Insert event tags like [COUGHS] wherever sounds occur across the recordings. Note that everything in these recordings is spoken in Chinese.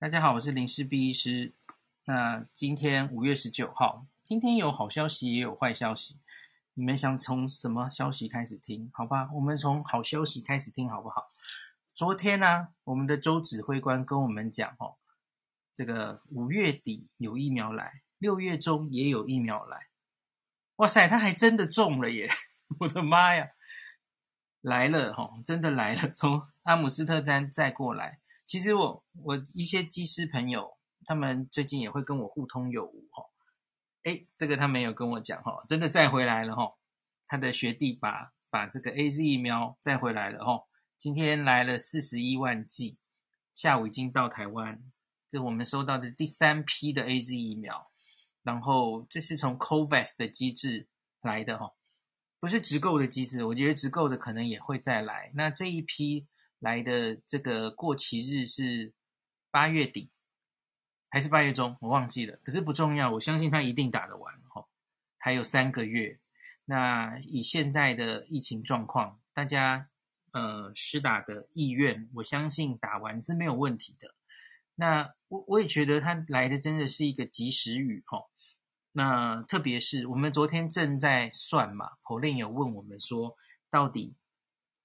大家好，我是林氏璧医师。那今天五月十九号，今天有好消息也有坏消息。你们想从什么消息开始听？好吧，我们从好消息开始听好不好？昨天呢、我们的周指挥官跟我们讲，哦，这个五月底有疫苗来，六月中也有疫苗来。哇塞，他还真的中了耶！[LAUGHS] 我的妈呀，来了哈，真的来了，从阿姆斯特丹再过来。其实我我一些机师朋友，他们最近也会跟我互通有无哈。哎，这个他没有跟我讲哈，真的再回来了哈。他的学弟把把这个 AZ 疫苗再回来了哈。今天来了四十一万剂，下午已经到台湾。这我们收到的第三批的 AZ 疫苗，然后这是从 COVAX 的机制来的哈，不是直购的机制。我觉得直购的可能也会再来。那这一批。来的这个过期日是八月底还是八月中？我忘记了，可是不重要。我相信他一定打得完哈，还有三个月。那以现在的疫情状况，大家呃施打的意愿，我相信打完是没有问题的。那我我也觉得他来的真的是一个及时雨哦。那特别是我们昨天正在算嘛，Poly 有问我们说，到底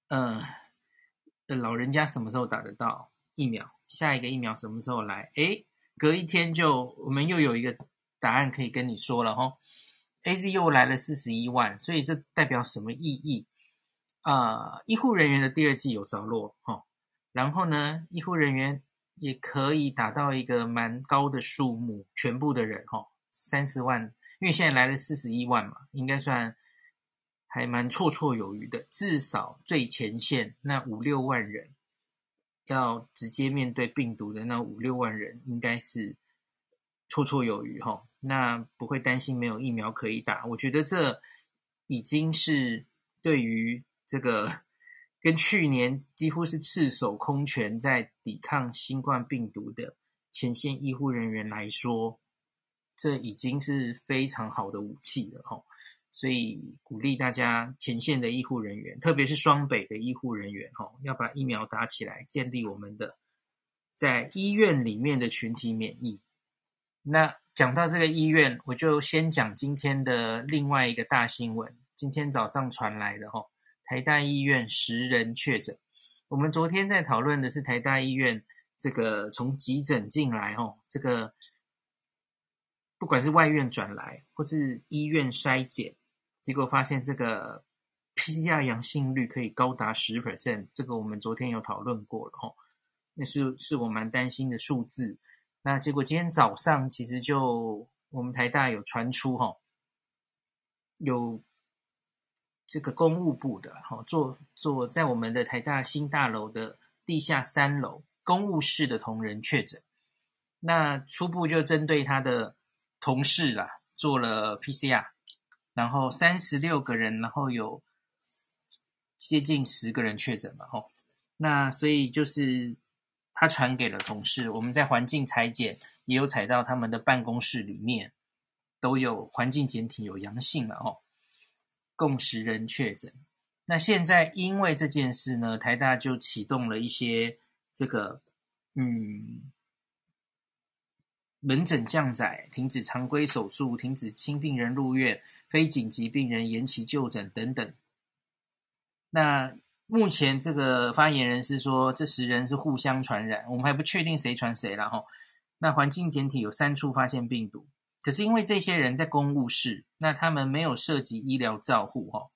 嗯。老人家什么时候打得到疫苗？下一个疫苗什么时候来？诶，隔一天就我们又有一个答案可以跟你说了哈。AZ 又来了四十一万，所以这代表什么意义？啊、医护人员的第二季有着落哈。然后呢，医护人员也可以打到一个蛮高的数目，全部的人哈，三十万，因为现在来了四十一万嘛，应该算。还蛮绰绰有余的，至少最前线那五六万人，要直接面对病毒的那五六万人，应该是绰绰有余哈。那不会担心没有疫苗可以打，我觉得这已经是对于这个跟去年几乎是赤手空拳在抵抗新冠病毒的前线医护人员来说，这已经是非常好的武器了哈。所以鼓励大家前线的医护人员，特别是双北的医护人员，哈，要把疫苗打起来，建立我们的在医院里面的群体免疫。那讲到这个医院，我就先讲今天的另外一个大新闻。今天早上传来的，哈，台大医院十人确诊。我们昨天在讨论的是台大医院这个从急诊进来，哈，这个不管是外院转来或是医院筛检。结果发现这个 PCR 阳性率可以高达十 percent，这个我们昨天有讨论过了哦，那是是我蛮担心的数字。那结果今天早上其实就我们台大有传出哈，有这个公务部的哈，做做在我们的台大新大楼的地下三楼公务室的同仁确诊，那初步就针对他的同事啦做了 PCR。然后三十六个人，然后有接近十个人确诊嘛，吼，那所以就是他传给了同事，我们在环境采检也有采到他们的办公室里面都有环境检体有阳性了，吼，共十人确诊。那现在因为这件事呢，台大就启动了一些这个，嗯。门诊降载，停止常规手术，停止轻病人入院，非紧急病人延期就诊等等。那目前这个发言人是说，这十人是互相传染，我们还不确定谁传谁了哈。那环境检体有三处发现病毒，可是因为这些人在公务室，那他们没有涉及医疗照护哈。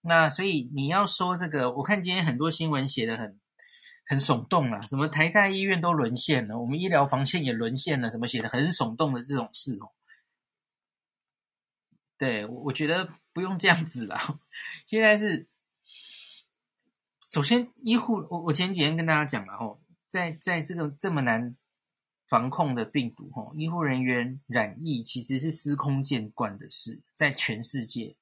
那所以你要说这个，我看今天很多新闻写得很。很耸动了，什么台大医院都沦陷了，我们医疗防线也沦陷了，什么写的很耸动的这种事哦。对，我我觉得不用这样子了。现在是，首先医护，我我前几天跟大家讲了吼，在在这个这么难防控的病毒吼，医护人员染疫其实是司空见惯的事，在全世界，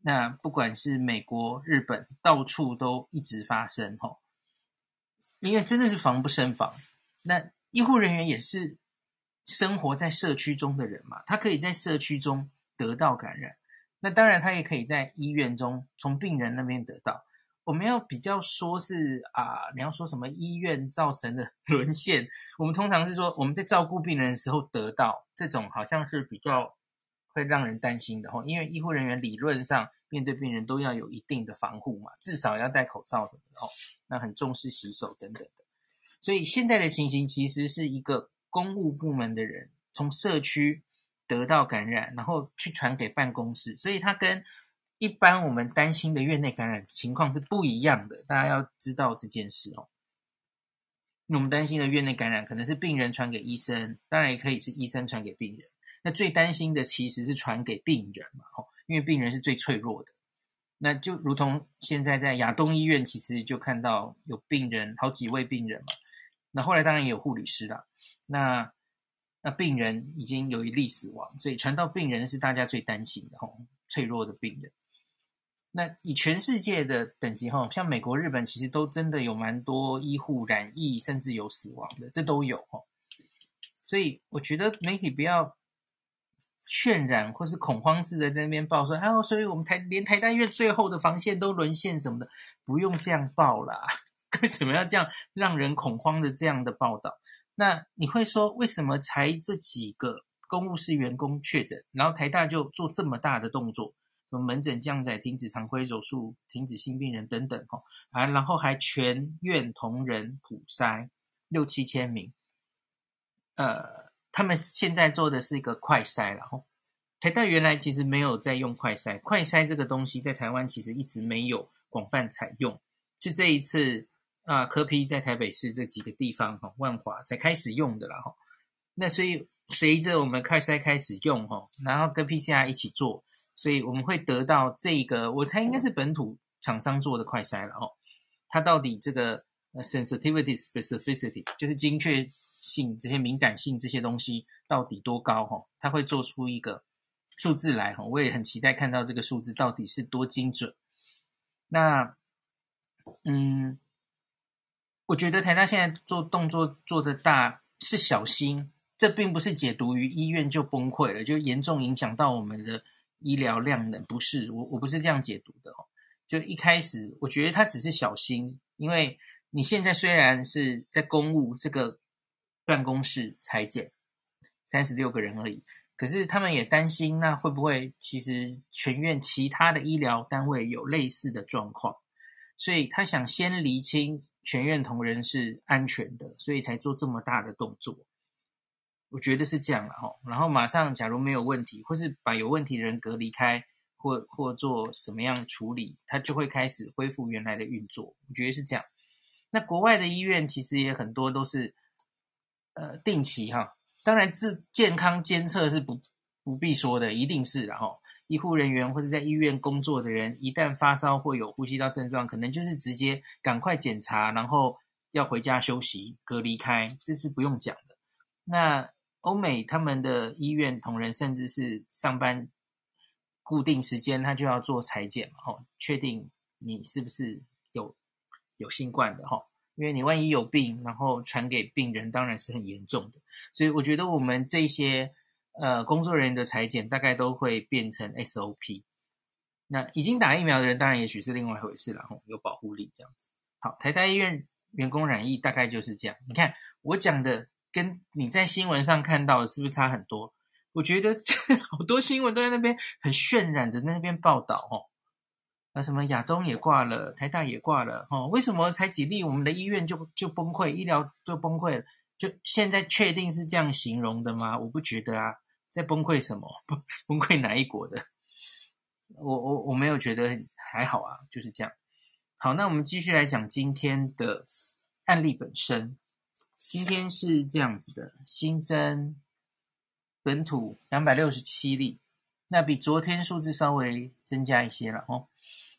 那不管是美国、日本，到处都一直发生吼。因为真的是防不胜防，那医护人员也是生活在社区中的人嘛，他可以在社区中得到感染，那当然他也可以在医院中从病人那边得到。我们要比较说是啊，你要说什么医院造成的沦陷，我们通常是说我们在照顾病人的时候得到这种，好像是比较会让人担心的哈，因为医护人员理论上面对病人都要有一定的防护嘛，至少要戴口罩的哦，那很重视洗手等等的，所以现在的情形其实是一个公务部门的人从社区得到感染，然后去传给办公室，所以他跟。一般我们担心的院内感染情况是不一样的，大家要知道这件事哦。我们担心的院内感染可能是病人传给医生，当然也可以是医生传给病人。那最担心的其实是传给病人嘛，哦，因为病人是最脆弱的。那就如同现在在亚东医院，其实就看到有病人，好几位病人嘛。那后来当然也有护理师啦。那那病人已经有一例死亡，所以传到病人是大家最担心的哦，脆弱的病人。那以全世界的等级哈，像美国、日本，其实都真的有蛮多医护染疫，甚至有死亡的，这都有哈。所以我觉得媒体不要渲染或是恐慌式的在那边报说，哦，所以我们台连台大医院最后的防线都沦陷什么的，不用这样报啦。[LAUGHS] 为什么要这样让人恐慌的这样的报道？那你会说，为什么才这几个公务室员工确诊，然后台大就做这么大的动作？什么门诊降载、停止常规手术、停止新病人等等，哈啊，然后还全院同仁普筛六七千名，呃，他们现在做的是一个快筛，然后台大原来其实没有在用快筛，快筛这个东西在台湾其实一直没有广泛采用，是这一次啊，柯 P 在台北市这几个地方哈，万华才开始用的啦，哈，那所以随着我们快筛开始用，哈，然后跟 PCR 一起做。所以我们会得到这个，我猜应该是本土厂商做的快筛了哦。它到底这个 sensitivity specificity 就是精确性这些敏感性这些东西到底多高哈？它会做出一个数字来哈。我也很期待看到这个数字到底是多精准。那嗯，我觉得台大现在做动作做的大是小心，这并不是解读于医院就崩溃了，就严重影响到我们的。医疗量能不是我，我不是这样解读的哦。就一开始，我觉得他只是小心，因为你现在虽然是在公务这个办公室采检三十六个人而已，可是他们也担心，那会不会其实全院其他的医疗单位有类似的状况，所以他想先厘清全院同仁是安全的，所以才做这么大的动作。我觉得是这样了哈，然后马上假如没有问题，或是把有问题的人隔离开，或或做什么样处理，他就会开始恢复原来的运作。我觉得是这样。那国外的医院其实也很多都是，呃，定期哈，当然自健康监测是不不必说的，一定是然后医护人员或者在医院工作的人，一旦发烧或有呼吸道症状，可能就是直接赶快检查，然后要回家休息隔离开，这是不用讲的。那欧美他们的医院同仁，甚至是上班固定时间，他就要做裁剪嘛，吼，确定你是不是有有新冠的，吼，因为你万一有病，然后传给病人，当然是很严重的。所以我觉得我们这些呃工作人员的裁剪，大概都会变成 SOP。那已经打疫苗的人，当然也许是另外一回事了，有保护力这样子。好，台大医院员工染疫，大概就是这样。你看我讲的。跟你在新闻上看到的是不是差很多？我觉得 [LAUGHS] 好多新闻都在那边很渲染的那边报道哦，那什么亚东也挂了，台大也挂了哦，为什么才几例我们的医院就就崩溃，医疗就崩溃了？就现在确定是这样形容的吗？我不觉得啊，在崩溃什么？[LAUGHS] 崩崩溃哪一国的？我我我没有觉得还好啊，就是这样。好，那我们继续来讲今天的案例本身。今天是这样子的，新增本土两百六十七例，那比昨天数字稍微增加一些了哦。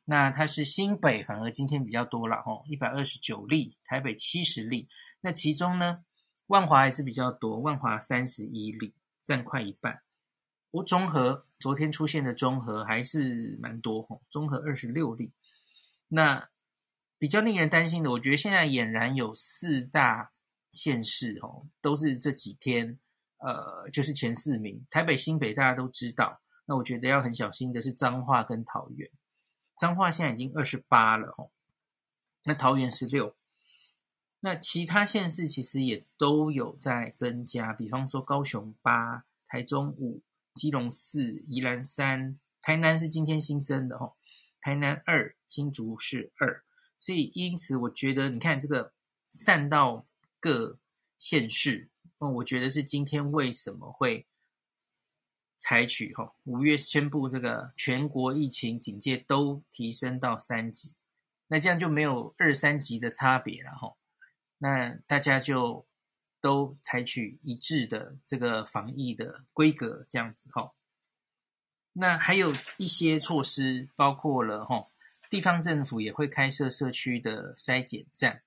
那它是新北，反而今天比较多了哦，一百二十九例，台北七十例。那其中呢，万华还是比较多，万华三十一例，占快一半。我中和昨天出现的中和还是蛮多哦，中和二十六例。那比较令人担心的，我觉得现在俨然有四大。县市哦，都是这几天，呃，就是前四名。台北、新北大家都知道，那我觉得要很小心的是彰化跟桃园。彰化现在已经二十八了哦，那桃园十六，那其他县市其实也都有在增加，比方说高雄八、台中五、基隆四、宜兰三、台南是今天新增的哦，台南二、新竹是二，所以因此我觉得你看这个散到各县市，哦，我觉得是今天为什么会。采取哈，五月宣布这个全国疫情警戒都提升到三级，那这样就没有二三级的差别了哈。那大家就都采取一致的这个防疫的规格，这样子哈。那还有一些措施，包括了哈，地方政府也会开设社区的筛检站。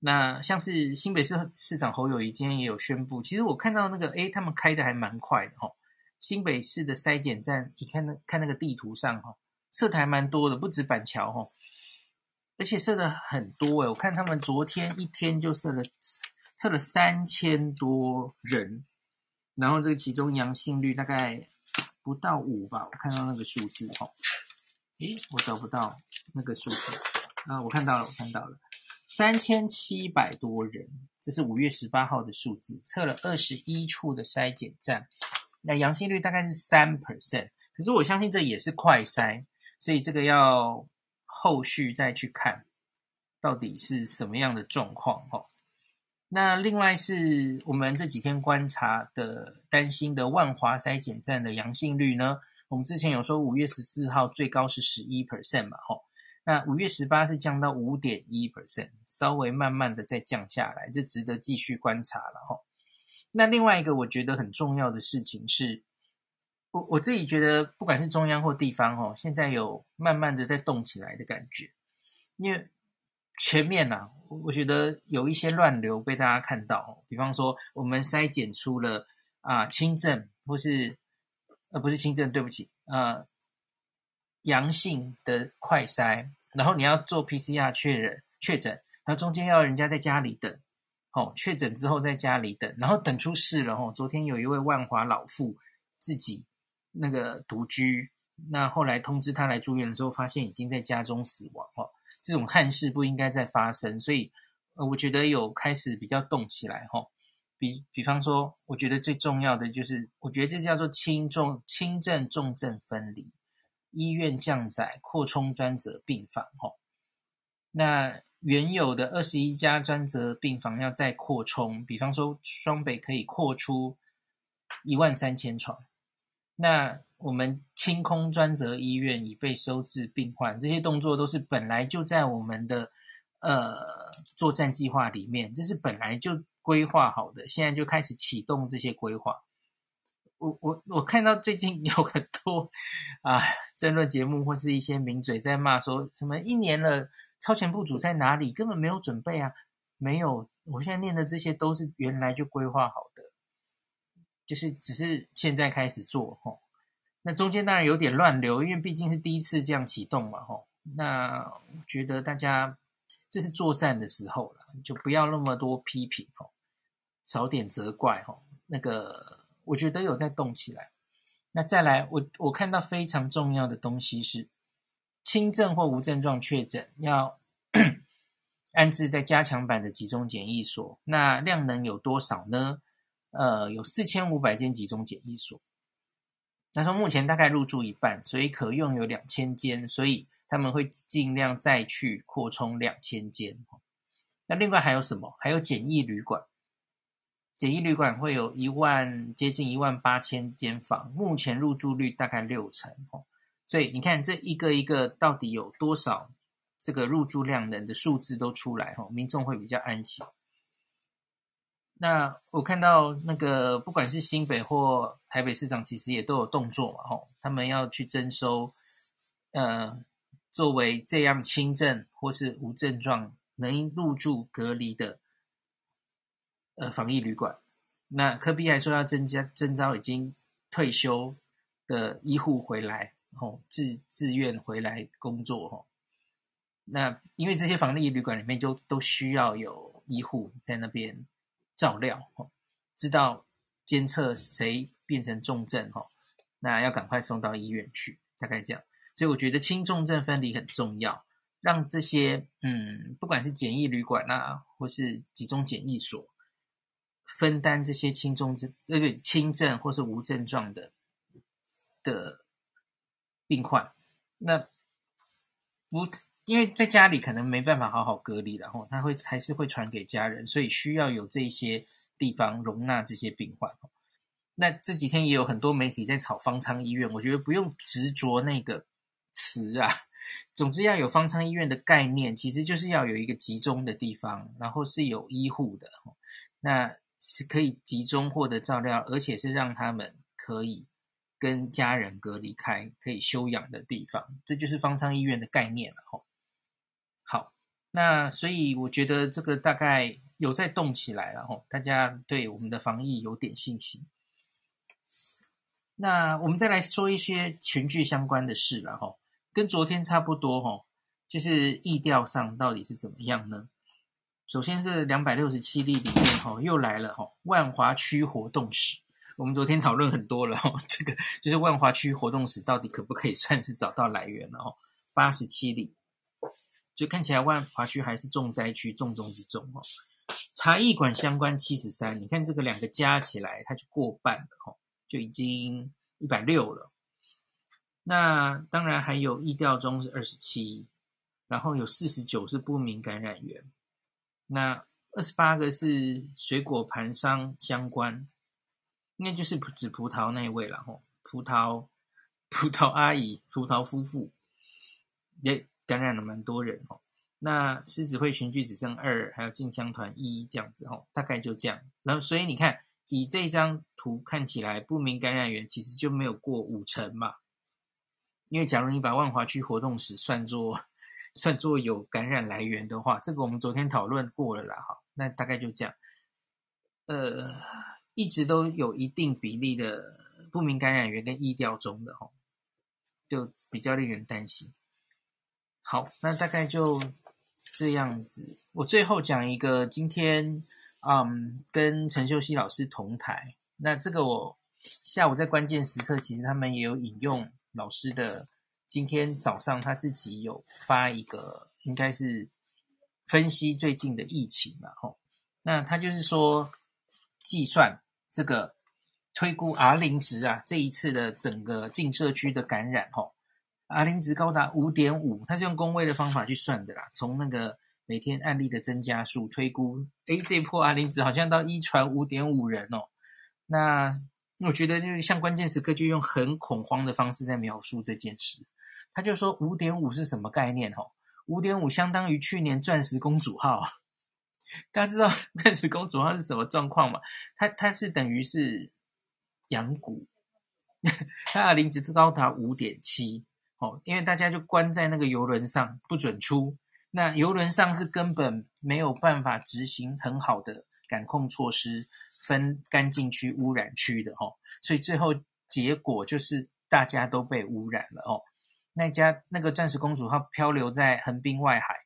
那像是新北市市长侯友谊今天也有宣布，其实我看到那个诶，他们开的还蛮快的哈。新北市的筛检站，你看那看那个地图上哈，设台蛮多的，不止板桥哈，而且设的很多诶，我看他们昨天一天就设了测了三千多人，然后这个其中阳性率大概不到五吧，我看到那个数字哈，诶，我找不到那个数字啊，我看到了，我看到了，三千七百多人，这是五月十八号的数字，测了二十一处的筛检站。那阳性率大概是三 percent，可是我相信这也是快筛，所以这个要后续再去看，到底是什么样的状况哈。那另外是我们这几天观察的担心的万华筛检站的阳性率呢，我们之前有说五月十四号最高是十一 percent 嘛，哈，那五月十八是降到五点一 percent，稍微慢慢的再降下来，这值得继续观察了哈。那另外一个我觉得很重要的事情是，我我自己觉得，不管是中央或地方，哦，现在有慢慢的在动起来的感觉。因为前面呐，我觉得有一些乱流被大家看到，比方说我们筛检出了啊轻症或是呃不是轻症，对不起，呃阳性的快筛，然后你要做 PCR 确认确诊，然后中间要人家在家里等。哦，确诊之后在家里等，然后等出事了。哦，昨天有一位万华老妇自己那个独居，那后来通知他来住院的时候，发现已经在家中死亡。哦，这种憾事不应该再发生，所以呃，我觉得有开始比较动起来。哈，比比方说，我觉得最重要的就是，我觉得这叫做轻重轻症重症分离，医院降载，扩充专责病房。哈，那。原有的二十一家专责病房要再扩充，比方说双北可以扩出一万三千床，那我们清空专责医院以备收治病患，这些动作都是本来就在我们的呃作战计划里面，这是本来就规划好的，现在就开始启动这些规划。我我我看到最近有很多 [LAUGHS] 啊争论节目或是一些名嘴在骂说什么一年了。超前部署在哪里？根本没有准备啊！没有，我现在念的这些都是原来就规划好的，就是只是现在开始做吼。那中间当然有点乱流，因为毕竟是第一次这样启动嘛吼。那我觉得大家这是作战的时候了，就不要那么多批评吼，少点责怪吼。那个我觉得有在动起来。那再来，我我看到非常重要的东西是。轻症或无症状确诊要 [COUGHS] 安置在加强版的集中检疫所，那量能有多少呢？呃，有四千五百间集中检疫所。那说目前大概入住一半，所以可用有两千间，所以他们会尽量再去扩充两千间。那另外还有什么？还有检疫旅馆，检疫旅馆会有一万接近一万八千间房，目前入住率大概六成。所以你看，这一个一个到底有多少这个入住量人的数字都出来哈，民众会比较安心。那我看到那个不管是新北或台北市长，其实也都有动作嘛哈，他们要去征收，呃，作为这样轻症或是无症状能入住隔离的，呃，防疫旅馆。那柯 P 还说要增加征召已经退休的医护回来。哦，自自愿回来工作哈，那因为这些防疫旅馆里面就都需要有医护在那边照料哦，知道监测谁变成重症哈，那要赶快送到医院去，大概这样。所以我觉得轻重症分离很重要，让这些嗯，不管是检疫旅馆啊，或是集中检疫所，分担这些轻重症、对对轻症或是无症状的的病患。那不因为在家里可能没办法好好隔离，然后他会还是会传给家人，所以需要有这些地方容纳这些病患。那这几天也有很多媒体在炒方舱医院，我觉得不用执着那个词啊。总之要有方舱医院的概念，其实就是要有一个集中的地方，然后是有医护的，那是可以集中获得照料，而且是让他们可以跟家人隔离开、可以休养的地方，这就是方舱医院的概念了。吼，好，那所以我觉得这个大概有在动起来了，吼，大家对我们的防疫有点信心。那我们再来说一些群聚相关的事了，吼。跟昨天差不多吼，就是疫调上到底是怎么样呢？首先是两百六十七例里面吼，又来了吼，万华区活动史。我们昨天讨论很多了哦，这个就是万华区活动史到底可不可以算是找到来源了哦？八十七例，就看起来万华区还是重灾区，重中之重哦。茶艺馆相关七十三，你看这个两个加起来，它就过半了哈，就已经一百六了。那当然还有疫调中是二十七，然后有四十九是不明感染源，那二十八个是水果盘商相关，应该就是指葡萄那一位了吼，葡萄葡萄阿姨、葡萄夫妇也感染了蛮多人哦。那狮子会群聚只剩二，还有进香团一这样子吼，大概就这样。然后所以你看，以这张图看起来，不明感染源其实就没有过五成嘛。因为假如你把万华区活动史算作 [LAUGHS] 算作有感染来源的话，这个我们昨天讨论过了啦，哈，那大概就这样。呃，一直都有一定比例的不明感染源跟疫调中的哈，就比较令人担心。好，那大概就这样子。我最后讲一个，今天嗯，跟陈秀熙老师同台，那这个我下午在关键时刻，其实他们也有引用。老师的今天早上他自己有发一个，应该是分析最近的疫情嘛，吼，那他就是说计算这个推估 R 零值啊，这一次的整个进社区的感染，吼，R 零值高达五点五，他是用公卫的方法去算的啦，从那个每天案例的增加数推估，诶，这波 R 零值好像到一传五点五人哦，那。我觉得就是像关键时刻就用很恐慌的方式在描述这件事。他就说五点五是什么概念？吼，五点五相当于去年钻石公主号。大家知道 [LAUGHS] 钻石公主号是什么状况吗？它它是等于是阳谷，它 R 零值高达五点七。哦，因为大家就关在那个游轮上不准出，那游轮上是根本没有办法执行很好的感控措施。分干净区、污染区的哦，所以最后结果就是大家都被污染了哦。那家那个钻石公主号漂流在横滨外海，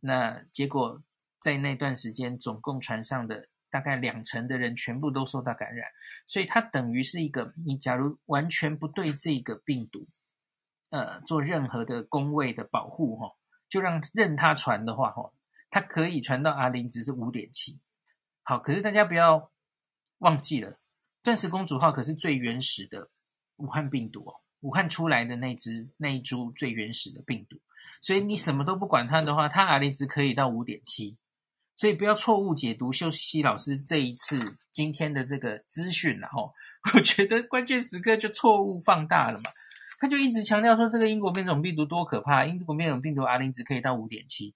那结果在那段时间，总共船上的大概两成的人全部都受到感染，所以它等于是一个，你假如完全不对这个病毒，呃，做任何的工位的保护哈，就让任它传的话哈，它可以传到 R 零值是五点七。好，可是大家不要忘记了，钻石公主号可是最原始的武汉病毒哦，武汉出来的那只那一株最原始的病毒，所以你什么都不管它的话，它 R 零值可以到五点七，所以不要错误解读秀熙老师这一次今天的这个资讯了哦，[LAUGHS] 我觉得关键时刻就错误放大了嘛，他就一直强调说这个英国变种病毒多可怕，英国变种病毒 R 零值可以到五点七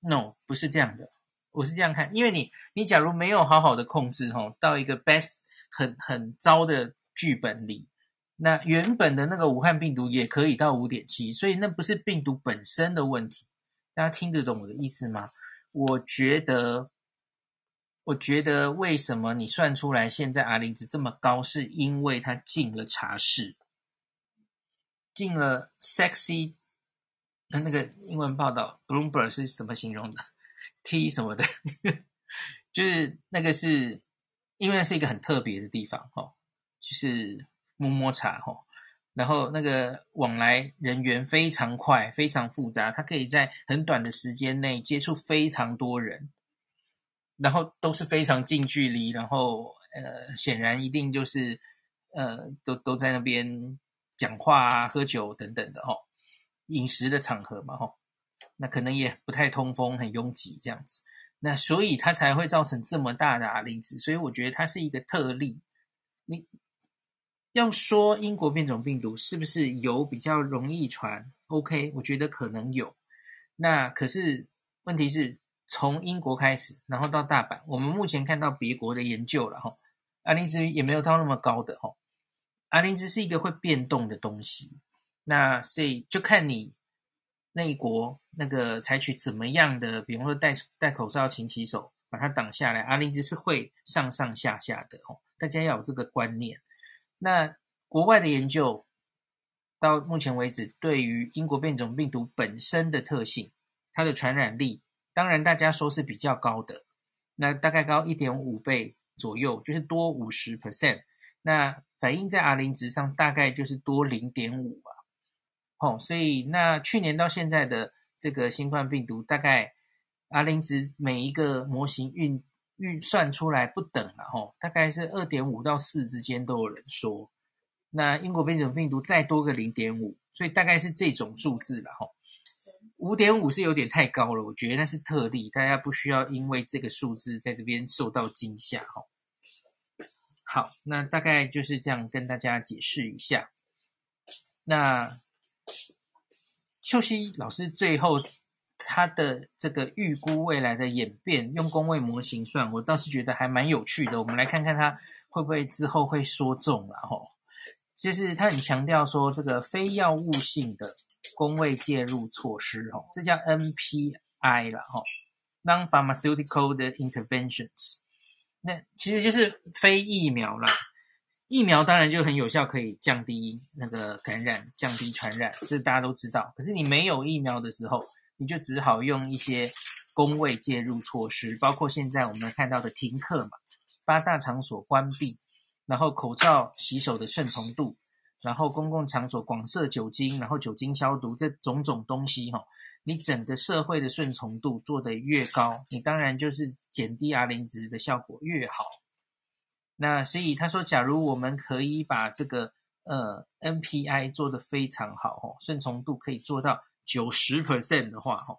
，no，不是这样的。我是这样看，因为你你假如没有好好的控制吼，到一个 best 很很糟的剧本里，那原本的那个武汉病毒也可以到五点七，所以那不是病毒本身的问题。大家听得懂我的意思吗？我觉得，我觉得为什么你算出来现在阿林值这么高，是因为他进了茶室，进了 sexy，那那个英文报道 Bloomberg 是什么形容的？T 什么的，[LAUGHS] 就是那个是，因为是一个很特别的地方哈，就是摸摸茶哈，然后那个往来人员非常快，非常复杂，它可以在很短的时间内接触非常多人，然后都是非常近距离，然后呃，显然一定就是呃，都都在那边讲话啊、喝酒等等的哈、哦，饮食的场合嘛哈、那可能也不太通风，很拥挤这样子，那所以它才会造成这么大的 R 零值，所以我觉得它是一个特例，你。要说英国变种病毒是不是有比较容易传？OK，我觉得可能有。那可是问题是从英国开始，然后到大阪，我们目前看到别国的研究了哈，R 零值也没有到那么高的哈。R 零值是一个会变动的东西，那所以就看你那一国那个采取怎么样的，比方说戴戴口罩、勤洗手，把它挡下来。R 零值是会上上下下的哦，大家要有这个观念。那国外的研究到目前为止，对于英国变种病毒本身的特性，它的传染力，当然大家说是比较高的，那大概高一点五倍左右，就是多五十 percent。那反映在 R 零值上，大概就是多零点五吧。哦，所以那去年到现在的这个新冠病毒，大概 R 零值每一个模型运。预算出来不等了吼，大概是二点五到四之间都有人说。那英国变种病毒再多个零点五，所以大概是这种数字了吼。五点五是有点太高了，我觉得那是特例，大家不需要因为这个数字在这边受到惊吓吼。好，那大概就是这样跟大家解释一下。那秀熙老师最后。它的这个预估未来的演变，用工位模型算，我倒是觉得还蛮有趣的。我们来看看它会不会之后会说中了吼。就是他很强调说，这个非药物性的工位介入措施吼，这叫 NPI 了吼，Non-pharmaceutical 的 interventions。那其实就是非疫苗啦。疫苗当然就很有效，可以降低那个感染，降低传染，这大家都知道。可是你没有疫苗的时候，你就只好用一些公卫介入措施，包括现在我们看到的停课嘛，八大场所关闭，然后口罩、洗手的顺从度，然后公共场所广设酒精，然后酒精消毒，这种种东西哈，你整个社会的顺从度做得越高，你当然就是减低 R 零值的效果越好。那所以他说，假如我们可以把这个呃 NPI 做得非常好哦，顺从度可以做到。九十 percent 的话，哈，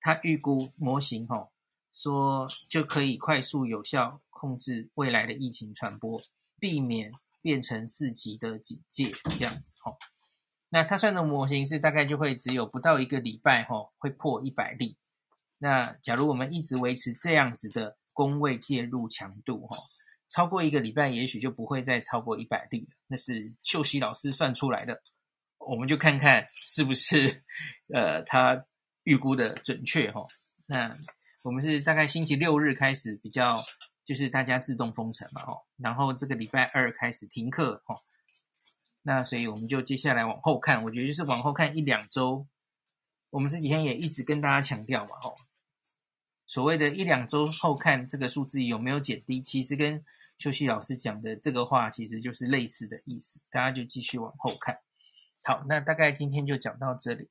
他预估模型，哈，说就可以快速有效控制未来的疫情传播，避免变成四级的警戒这样子，哈。那他算的模型是大概就会只有不到一个礼拜，哈，会破一百例。那假如我们一直维持这样子的公卫介入强度，哈，超过一个礼拜，也许就不会再超过一百例了。那是秀熙老师算出来的。我们就看看是不是，呃，他预估的准确哈。那我们是大概星期六日开始比较，就是大家自动封城嘛哦。然后这个礼拜二开始停课哈。那所以我们就接下来往后看，我觉得就是往后看一两周。我们这几天也一直跟大家强调嘛哦，所谓的一两周后看这个数字有没有减低，其实跟秀熙老师讲的这个话其实就是类似的意思。大家就继续往后看。好，那大概今天就讲到这里。